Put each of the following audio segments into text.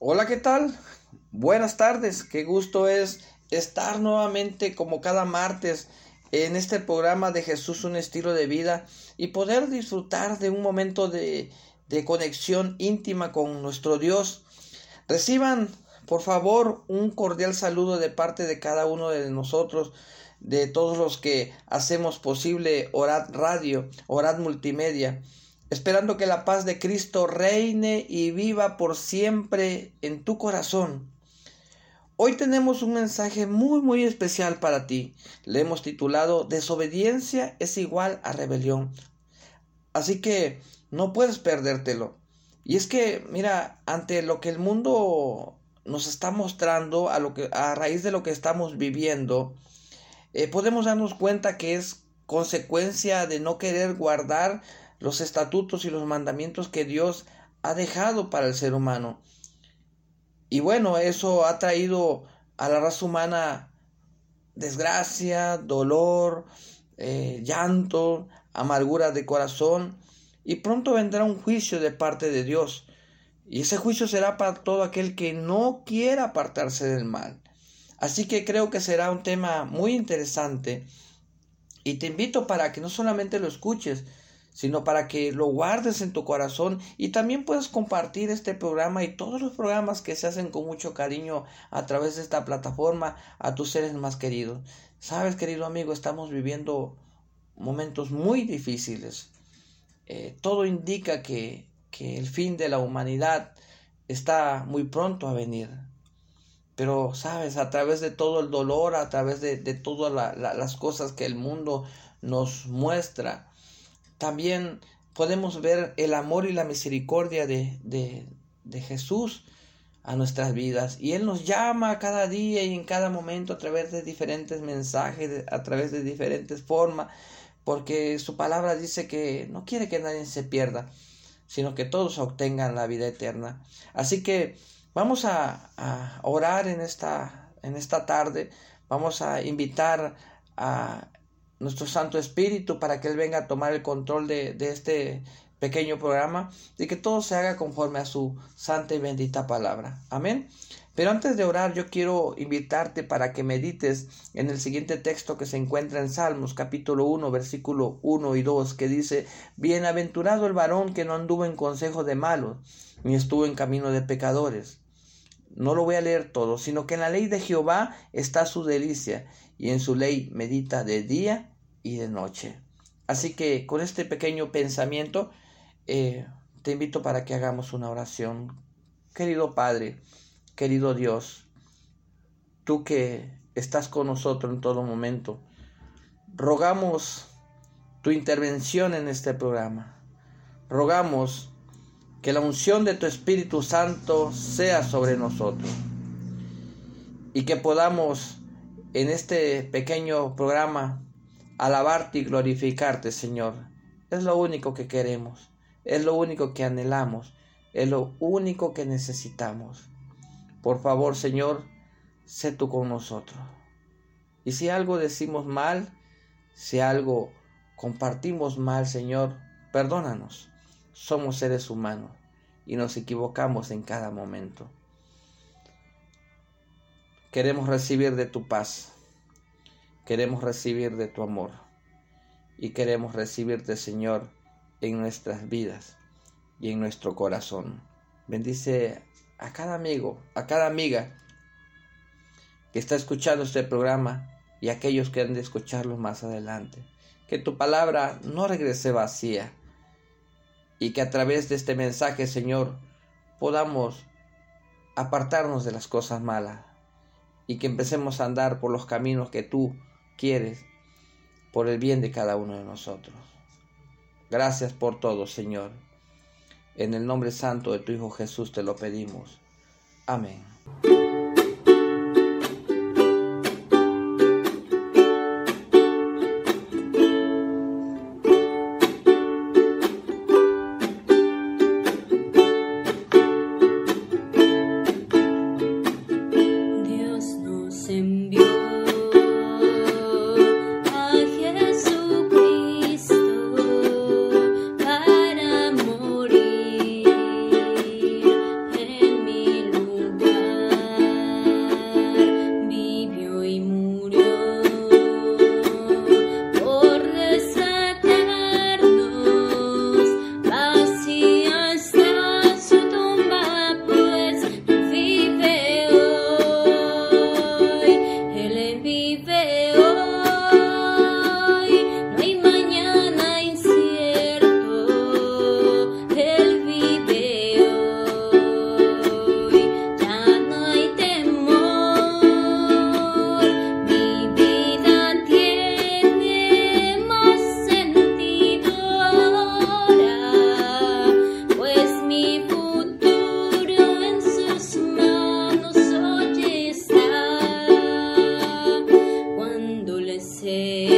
Hola, ¿qué tal? Buenas tardes, qué gusto es estar nuevamente como cada martes en este programa de Jesús un estilo de vida y poder disfrutar de un momento de, de conexión íntima con nuestro Dios. Reciban, por favor, un cordial saludo de parte de cada uno de nosotros, de todos los que hacemos posible Orad Radio, Orad Multimedia, esperando que la paz de Cristo reine y viva por siempre en tu corazón. Hoy tenemos un mensaje muy muy especial para ti. Le hemos titulado Desobediencia es igual a rebelión. Así que no puedes perdértelo. Y es que, mira, ante lo que el mundo nos está mostrando, a, lo que, a raíz de lo que estamos viviendo, eh, podemos darnos cuenta que es consecuencia de no querer guardar los estatutos y los mandamientos que Dios ha dejado para el ser humano. Y bueno, eso ha traído a la raza humana desgracia, dolor, eh, llanto, amargura de corazón, y pronto vendrá un juicio de parte de Dios. Y ese juicio será para todo aquel que no quiera apartarse del mal. Así que creo que será un tema muy interesante. Y te invito para que no solamente lo escuches, sino para que lo guardes en tu corazón y también puedas compartir este programa y todos los programas que se hacen con mucho cariño a través de esta plataforma a tus seres más queridos. Sabes, querido amigo, estamos viviendo momentos muy difíciles. Eh, todo indica que, que, el fin de la humanidad está muy pronto a venir. Pero, sabes, a través de todo el dolor, a través de, de todas las cosas que el mundo nos muestra, también podemos ver el amor y la misericordia de, de, Jesús a nuestras vidas. Y Él nos llama cada día y en cada momento a través de diferentes mensajes, a través de diferentes formas porque su palabra dice que no quiere que nadie se pierda, sino que todos obtengan la vida eterna. Así que vamos a, orar en esta, en esta tarde, vamos a invitar a nuestro Santo Espíritu para que Él venga a tomar el control de, de este pequeño programa y que todo se haga conforme a su santa y bendita palabra. Amén. Pero antes de orar, yo quiero invitarte para que medites en el siguiente texto que se encuentra en Salmos capítulo 1, versículo 1 y 2, que dice, Bienaventurado el varón que no anduvo en consejo de malos, ni estuvo en camino de pecadores. No lo voy a leer todo, sino que en la ley de Jehová está su delicia, y en su ley medita de día y de noche. Así que con este pequeño pensamiento, eh, te invito para que hagamos una oración. Querido Padre, Querido Dios, tú que estás con nosotros en todo momento, rogamos tu intervención en este programa. Rogamos que la unción de tu Espíritu Santo sea sobre nosotros y que podamos en este pequeño programa alabarte y glorificarte, Señor. Es lo único que queremos, es lo único que anhelamos, es lo único que necesitamos. Por favor, Señor, sé tú con nosotros. Y si algo decimos mal, si algo compartimos mal, Señor, perdónanos. Somos seres humanos y nos equivocamos en cada momento. Queremos recibir de tu paz, queremos recibir de tu amor y queremos recibirte, Señor, en nuestras vidas y en nuestro corazón. Bendice a cada amigo, a cada amiga que está escuchando este programa y aquellos que han de escucharlo más adelante. Que tu palabra no regrese vacía y que a través de este mensaje, Señor, podamos apartarnos de las cosas malas y que empecemos a andar por los caminos que tú quieres por el bien de cada uno de nosotros. Gracias por todo, Señor. En el nombre santo de tu Hijo Jesús te lo pedimos. Amén. day.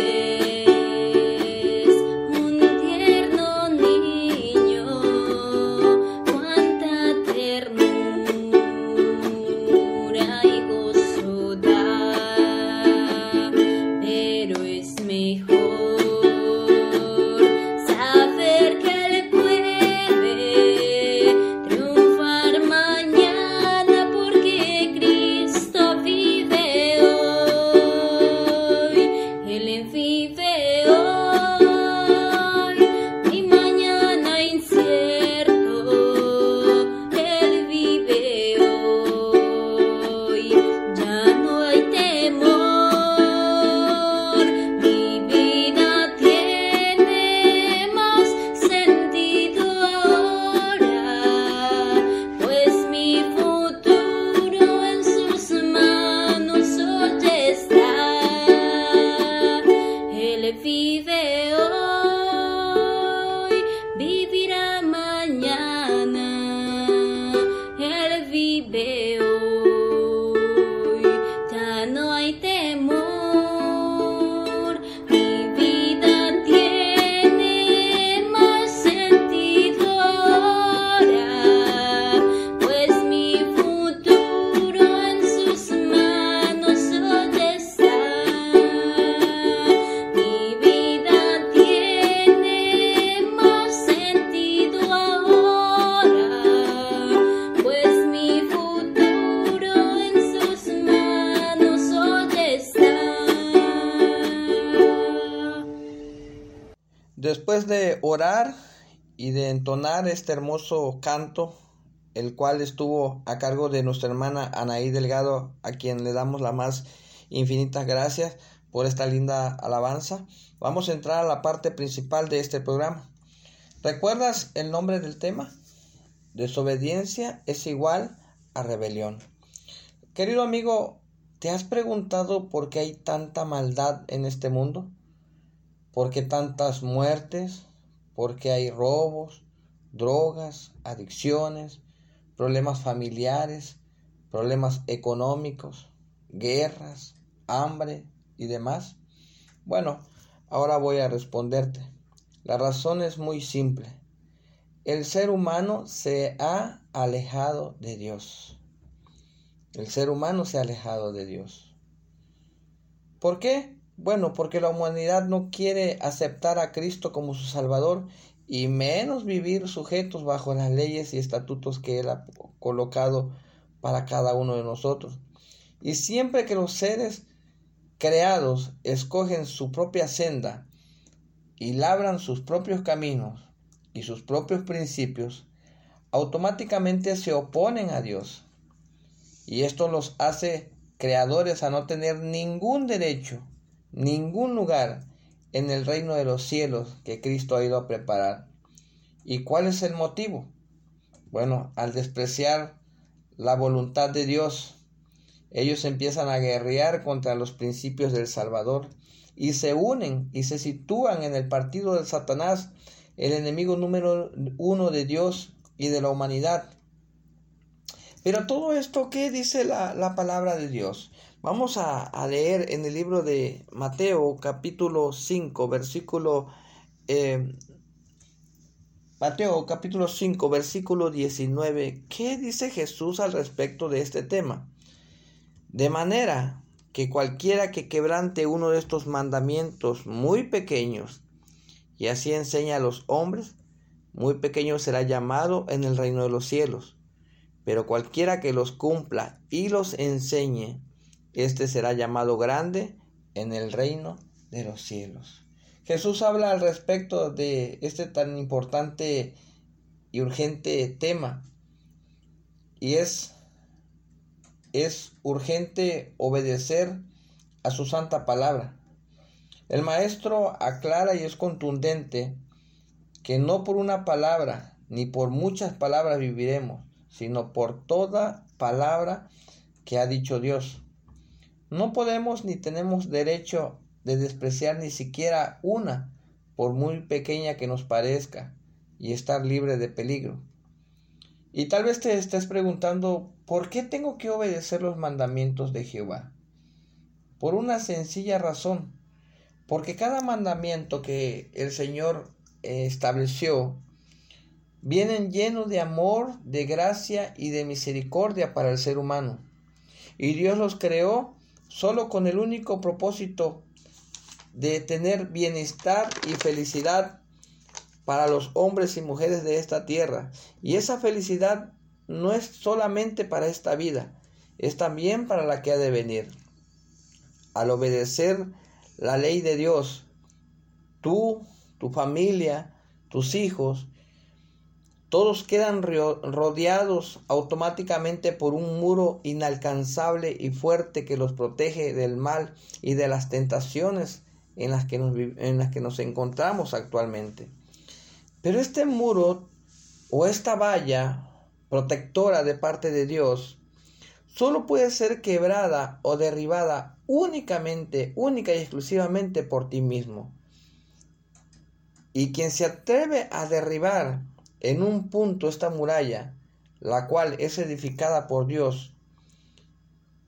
Después de orar y de entonar este hermoso canto, el cual estuvo a cargo de nuestra hermana Anaí Delgado, a quien le damos las más infinitas gracias por esta linda alabanza, vamos a entrar a la parte principal de este programa. ¿Recuerdas el nombre del tema? Desobediencia es igual a rebelión. Querido amigo, ¿te has preguntado por qué hay tanta maldad en este mundo? ¿Por qué tantas muertes? ¿Por qué hay robos, drogas, adicciones, problemas familiares, problemas económicos, guerras, hambre y demás? Bueno, ahora voy a responderte. La razón es muy simple. El ser humano se ha alejado de Dios. El ser humano se ha alejado de Dios. ¿Por qué? Bueno, porque la humanidad no quiere aceptar a Cristo como su Salvador y menos vivir sujetos bajo las leyes y estatutos que Él ha colocado para cada uno de nosotros. Y siempre que los seres creados escogen su propia senda y labran sus propios caminos y sus propios principios, automáticamente se oponen a Dios. Y esto los hace creadores a no tener ningún derecho ningún lugar en el reino de los cielos que Cristo ha ido a preparar. ¿Y cuál es el motivo? Bueno, al despreciar la voluntad de Dios, ellos empiezan a guerrear contra los principios del Salvador y se unen y se sitúan en el partido de Satanás, el enemigo número uno de Dios y de la humanidad. Pero todo esto, ¿qué dice la, la palabra de Dios? Vamos a, leer en el libro de Mateo capítulo 5 versículo eh, Mateo capítulo 5 versículo 19. ¿Qué dice Jesús al respecto de este tema? De manera que cualquiera que quebrante uno de estos mandamientos muy pequeños y así enseña a los hombres, muy pequeño será llamado en el reino de los cielos. Pero cualquiera que los cumpla y los enseñe, este será llamado grande en el reino de los cielos. Jesús habla al respecto de este tan importante y urgente tema. Y es, es urgente obedecer a su santa palabra. El maestro aclara y es contundente que no por una palabra ni por muchas palabras viviremos, sino por toda palabra que ha dicho Dios. No podemos ni tenemos derecho de despreciar ni siquiera una, por muy pequeña que nos parezca, y estar libre de peligro. Y tal vez te estés preguntando, ¿por qué tengo que obedecer los mandamientos de Jehová? Por una sencilla razón, porque cada mandamiento que el Señor eh, estableció vienen llenos de amor, de gracia y de misericordia para el ser humano. Y Dios los creó solo con el único propósito de tener bienestar y felicidad para los hombres y mujeres de esta tierra. Y esa felicidad no es solamente para esta vida, es también para la que ha de venir. Al obedecer la ley de Dios, tú, tu familia, tus hijos todos quedan rodeados automáticamente por un muro inalcanzable y fuerte que los protege del mal y de las tentaciones en las que nos, encontramos actualmente. Pero este muro o esta valla protectora de parte de Dios solo puede ser quebrada o derribada únicamente, única y exclusivamente por ti mismo. Y quien se atreve a derribar en un punto esta muralla, la cual es edificada por Dios,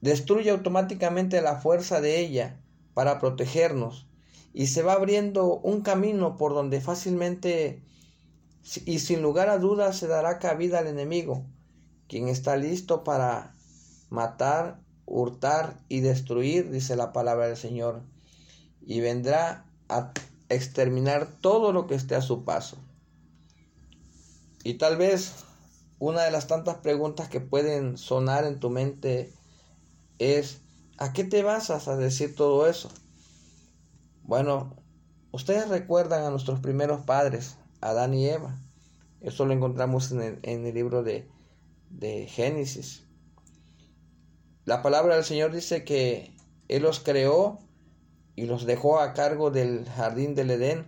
destruye automáticamente la fuerza de ella para protegernos y se va abriendo un camino por donde fácilmente y sin lugar a dudas se dará cabida al enemigo, quien está listo para matar, hurtar y destruir, dice la palabra del Señor, y vendrá a exterminar todo lo que esté a su paso. Y tal vez una de las tantas preguntas que pueden sonar en tu mente es, ¿a qué te basas a decir todo eso? Bueno, ustedes recuerdan a nuestros primeros padres, Adán y Eva. Eso lo encontramos en el, libro de, de Génesis. La palabra del Señor dice que Él los creó y los dejó a cargo del jardín del Edén.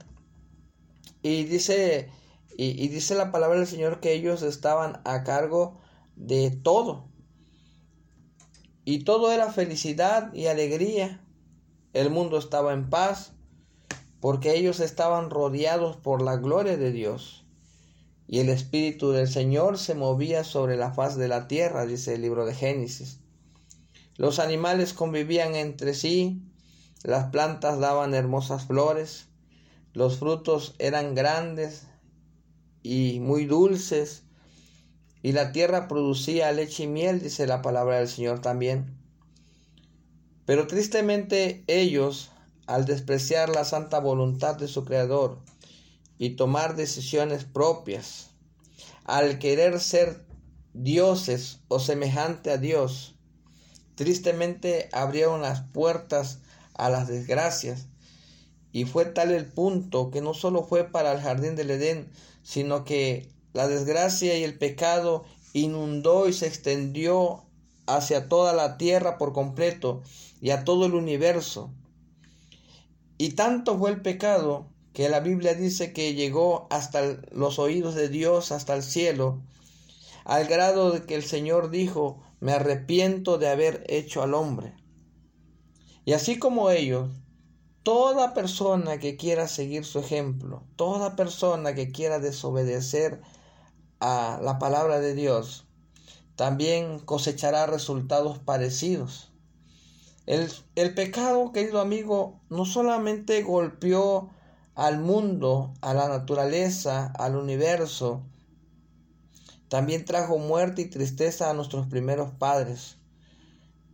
Y dice, y, dice la palabra del Señor que ellos estaban a cargo de todo. Y todo era felicidad y alegría. El mundo estaba en paz porque ellos estaban rodeados por la gloria de Dios. Y el Espíritu del Señor se movía sobre la faz de la tierra, dice el libro de Génesis. Los animales convivían entre sí, las plantas daban hermosas flores, los frutos eran grandes y muy dulces, y la tierra producía leche y miel, dice la palabra del Señor también. Pero tristemente ellos, al despreciar la santa voluntad de su Creador y tomar decisiones propias, al querer ser dioses o semejante a Dios, Tristemente abrieron las puertas a las desgracias y fue tal el punto que no solo fue para el jardín del Edén, sino que la desgracia y el pecado inundó y se extendió hacia toda la tierra por completo y a todo el universo. Y tanto fue el pecado que la Biblia dice que llegó hasta los oídos de Dios, hasta el cielo, al grado de que el Señor dijo, me arrepiento de haber hecho al hombre. Y así como ellos, toda persona que quiera seguir su ejemplo, toda persona que quiera desobedecer a la palabra de Dios, también cosechará resultados parecidos. El, el, pecado, querido amigo, no solamente golpeó al mundo, a la naturaleza, al universo, también trajo muerte y tristeza a nuestros primeros padres.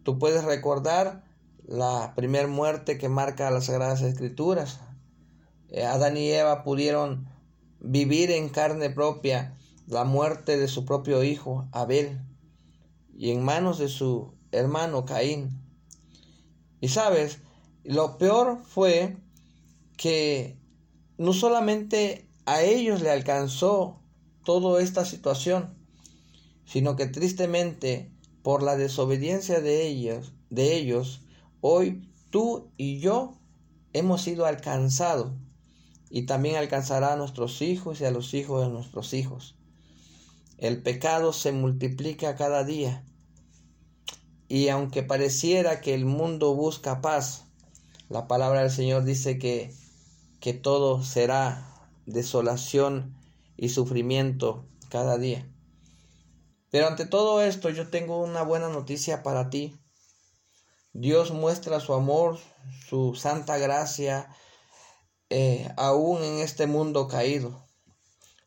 Tú puedes recordar la primera muerte que marca las Sagradas Escrituras. Eh, Adán y Eva pudieron vivir en carne propia la muerte de su propio hijo Abel y en manos de su hermano Caín. Y sabes, lo peor fue que no solamente a ellos le alcanzó toda esta situación, sino que tristemente por la desobediencia de ellos, de ellos, hoy tú y yo hemos sido alcanzados y también alcanzará a nuestros hijos y a los hijos de nuestros hijos. El pecado se multiplica cada día y aunque pareciera que el mundo busca paz, la palabra del Señor dice que, que todo será desolación y sufrimiento cada día. Pero ante todo esto yo tengo una buena noticia para ti. Dios muestra su amor, su santa gracia, eh, aún en este mundo caído.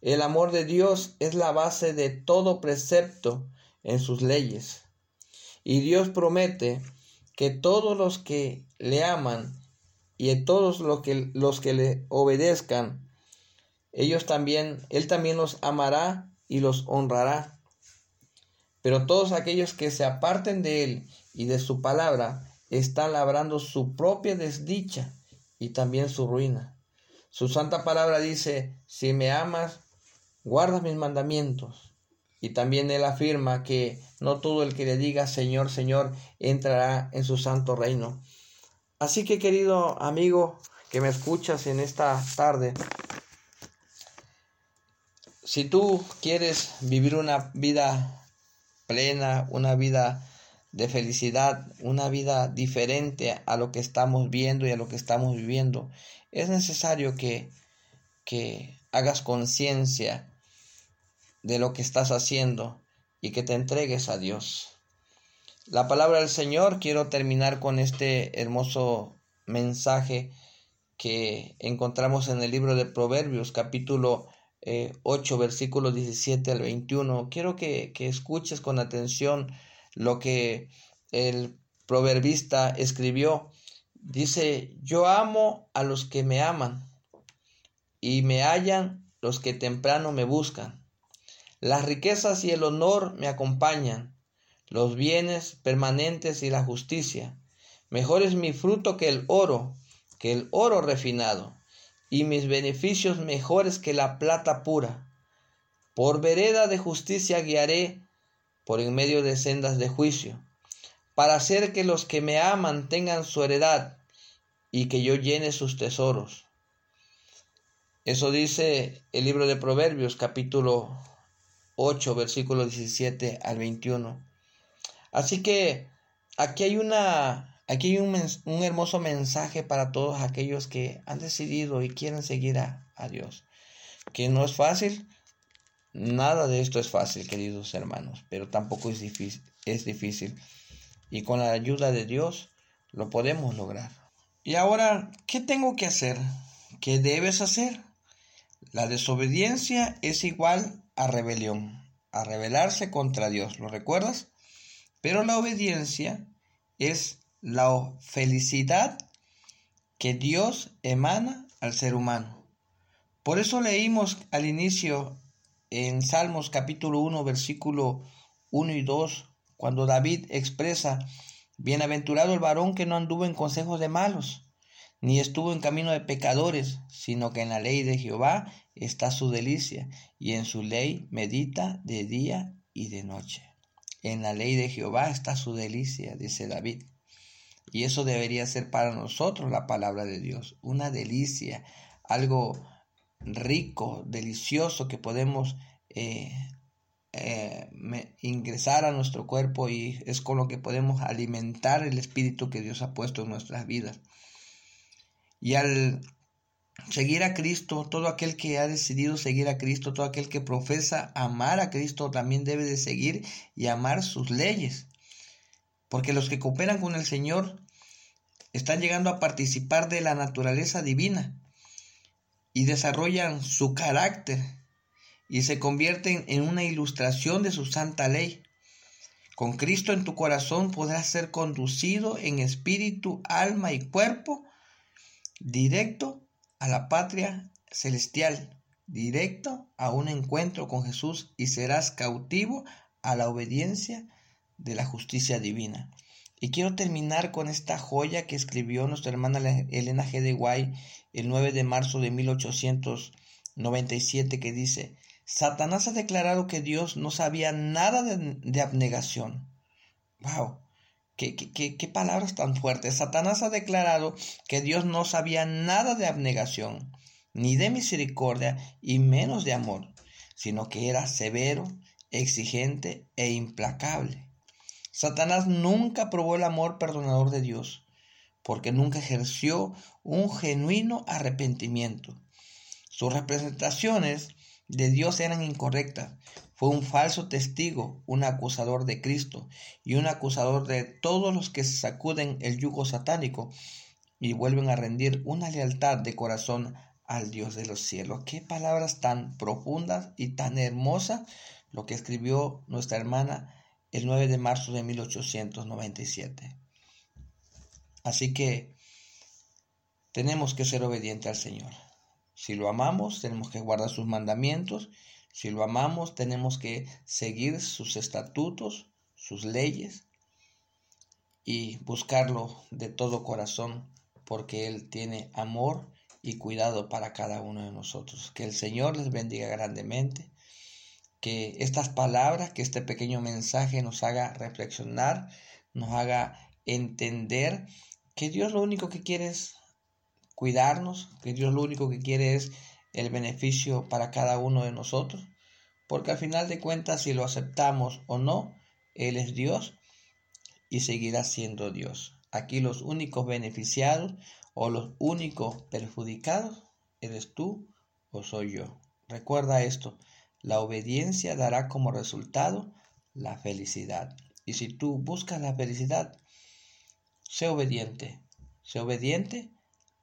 El amor de Dios es la base de todo precepto en sus leyes. Y Dios promete que todos los que le aman y todos los que, los que le obedezcan ellos también, Él también los amará y los honrará. Pero todos aquellos que se aparten de Él y de su palabra están labrando su propia desdicha y también su ruina. Su santa palabra dice, si me amas, guarda mis mandamientos. Y también Él afirma que no todo el que le diga Señor, Señor, entrará en su santo reino. Así que querido amigo que me escuchas en esta tarde, si tú quieres vivir una vida plena, una vida de felicidad, una vida diferente a lo que estamos viendo y a lo que estamos viviendo, es necesario que, que hagas conciencia de lo que estás haciendo y que te entregues a Dios. La palabra del Señor, quiero terminar con este hermoso mensaje que encontramos en el libro de Proverbios, capítulo 8, eh, versículo 17 al 21. Quiero que, que escuches con atención lo que el proverbista escribió. Dice, yo amo a los que me aman y me hallan los que temprano me buscan. Las riquezas y el honor me acompañan, los bienes permanentes y la justicia. Mejor es mi fruto que el oro, que el oro refinado, y mis beneficios mejores que la plata pura. Por vereda de justicia guiaré, por en medio de sendas de juicio, para hacer que los que me aman tengan su heredad y que yo llene sus tesoros. Eso dice el libro de Proverbios capítulo 8 versículo 17 al 21. Así que aquí hay una aquí hay un, hermoso mensaje para todos aquellos que han decidido y quieren seguir a Dios. Que no es fácil, nada de esto es fácil, queridos hermanos, pero tampoco es difícil, es difícil. Y con la ayuda de Dios lo podemos lograr. Y ahora, ¿qué tengo que hacer? ¿Qué debes hacer? La desobediencia es igual a rebelión, a rebelarse contra Dios, ¿lo recuerdas? Pero la obediencia es la felicidad que Dios emana al ser humano. Por eso leímos al inicio en Salmos capítulo 1, versículo 1 y 2, cuando David expresa, Bienaventurado el varón que no anduvo en consejos de malos, ni estuvo en camino de pecadores, sino que en la ley de Jehová está su delicia, y en su ley medita de día y de noche. En la ley de Jehová está su delicia, dice David. Y eso debería ser para nosotros la palabra de Dios, una delicia, algo rico, delicioso que podemos eh, eh, ingresar a nuestro cuerpo y es con lo que podemos alimentar el espíritu que Dios ha puesto en nuestras vidas. Y al seguir a Cristo, todo aquel que ha decidido seguir a Cristo, todo aquel que profesa amar a Cristo, también debe de seguir y amar sus leyes. Porque los que cooperan con el Señor están llegando a participar de la naturaleza divina y desarrollan su carácter y se convierten en una ilustración de su santa ley. Con Cristo en tu corazón podrás ser conducido en espíritu, alma y cuerpo directo a la patria celestial, directo a un encuentro con Jesús y serás cautivo a la obediencia de la justicia divina. Y quiero terminar con esta joya que escribió nuestra hermana Elena G. de Guay el 9 de marzo de 1897 que dice, Satanás ha declarado que Dios no sabía nada de, de abnegación. ¡Wow! ¿Qué, qué, palabras tan fuertes. Satanás ha declarado que Dios no sabía nada de abnegación, ni de misericordia, y menos de amor, sino que era severo, exigente e implacable. Satanás nunca probó el amor perdonador de Dios, porque nunca ejerció un genuino arrepentimiento. Sus representaciones de Dios eran incorrectas, fue un falso testigo, un acusador de Cristo y un acusador de todos los que sacuden el yugo satánico y vuelven a rendir una lealtad de corazón al Dios de los cielos. Qué palabras tan profundas y tan hermosas lo que escribió nuestra hermana el 9 de marzo de 1897. Así que tenemos que ser obedientes al Señor. Si lo amamos, tenemos que guardar sus mandamientos si lo amamos, tenemos que seguir sus estatutos, sus leyes y buscarlo de todo corazón porque Él tiene amor y cuidado para cada uno de nosotros. Que el Señor les bendiga grandemente. Que estas palabras, que este pequeño mensaje nos haga reflexionar, nos haga entender que Dios lo único que quiere es cuidarnos, que Dios lo único que quiere es el beneficio para cada uno de nosotros, porque al final de cuentas si lo aceptamos o no, Él es Dios y seguirá siendo Dios. Aquí los únicos beneficiados o los únicos perjudicados eres tú o soy yo. Recuerda esto, la obediencia dará como resultado la felicidad. Y si tú buscas la felicidad, sé obediente, sé obediente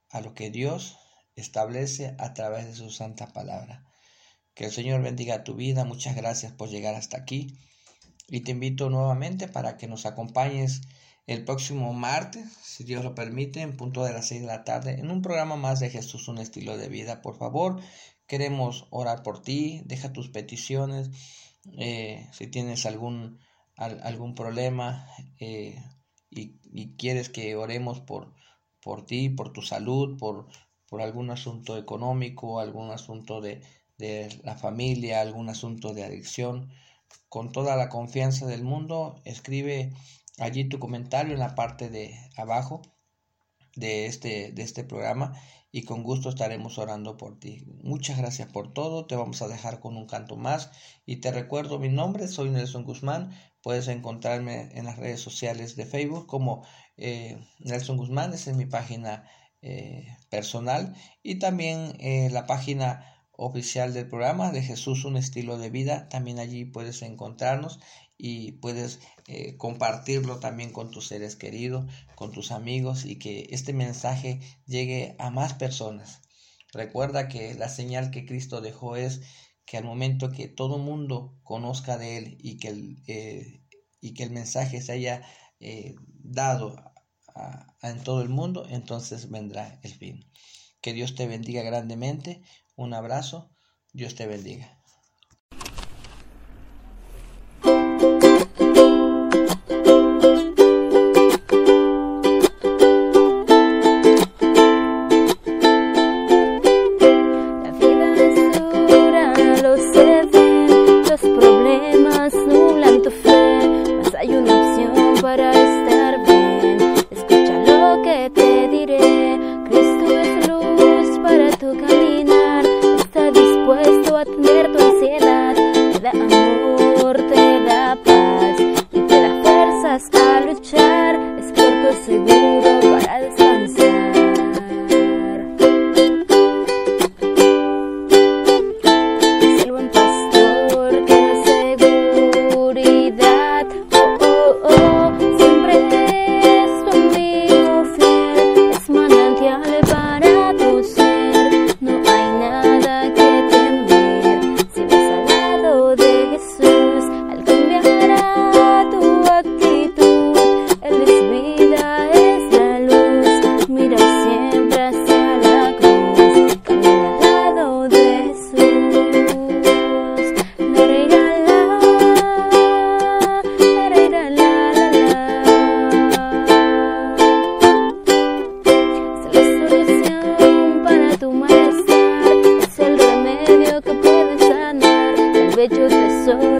a lo que Dios establece a través de su santa palabra. Que el Señor bendiga tu vida. Muchas gracias por llegar hasta aquí. Y te invito nuevamente para que nos acompañes el próximo martes, si Dios lo permite, en punto de las 6 de la tarde, en un programa más de Jesús, un estilo de vida. Por favor, queremos orar por ti. Deja tus peticiones. Eh, si tienes algún, algún problema eh, y, quieres que oremos por, por ti, por tu salud, por, por algún asunto económico, algún asunto de, de la familia, algún asunto de adicción, con toda la confianza del mundo, escribe allí tu comentario en la parte de abajo de este, de este programa y con gusto estaremos orando por ti. Muchas gracias por todo. Te vamos a dejar con un canto más y te recuerdo mi nombre, soy Nelson Guzmán. Puedes encontrarme en las redes sociales de Facebook como eh, Nelson Guzmán, esa es mi página eh, personal y también eh, la página oficial del programa de Jesús un estilo de vida. También allí puedes encontrarnos y puedes eh, compartirlo también con tus seres queridos, con tus amigos y que este mensaje llegue a más personas. Recuerda que la señal que Cristo dejó es que al momento que todo mundo conozca de Él y que el, eh, y que el mensaje se haya eh, dado en todo el mundo, entonces vendrá el fin. Que Dios te bendiga grandemente. Un abrazo. Dios te bendiga. Para tu ser, no hay nada que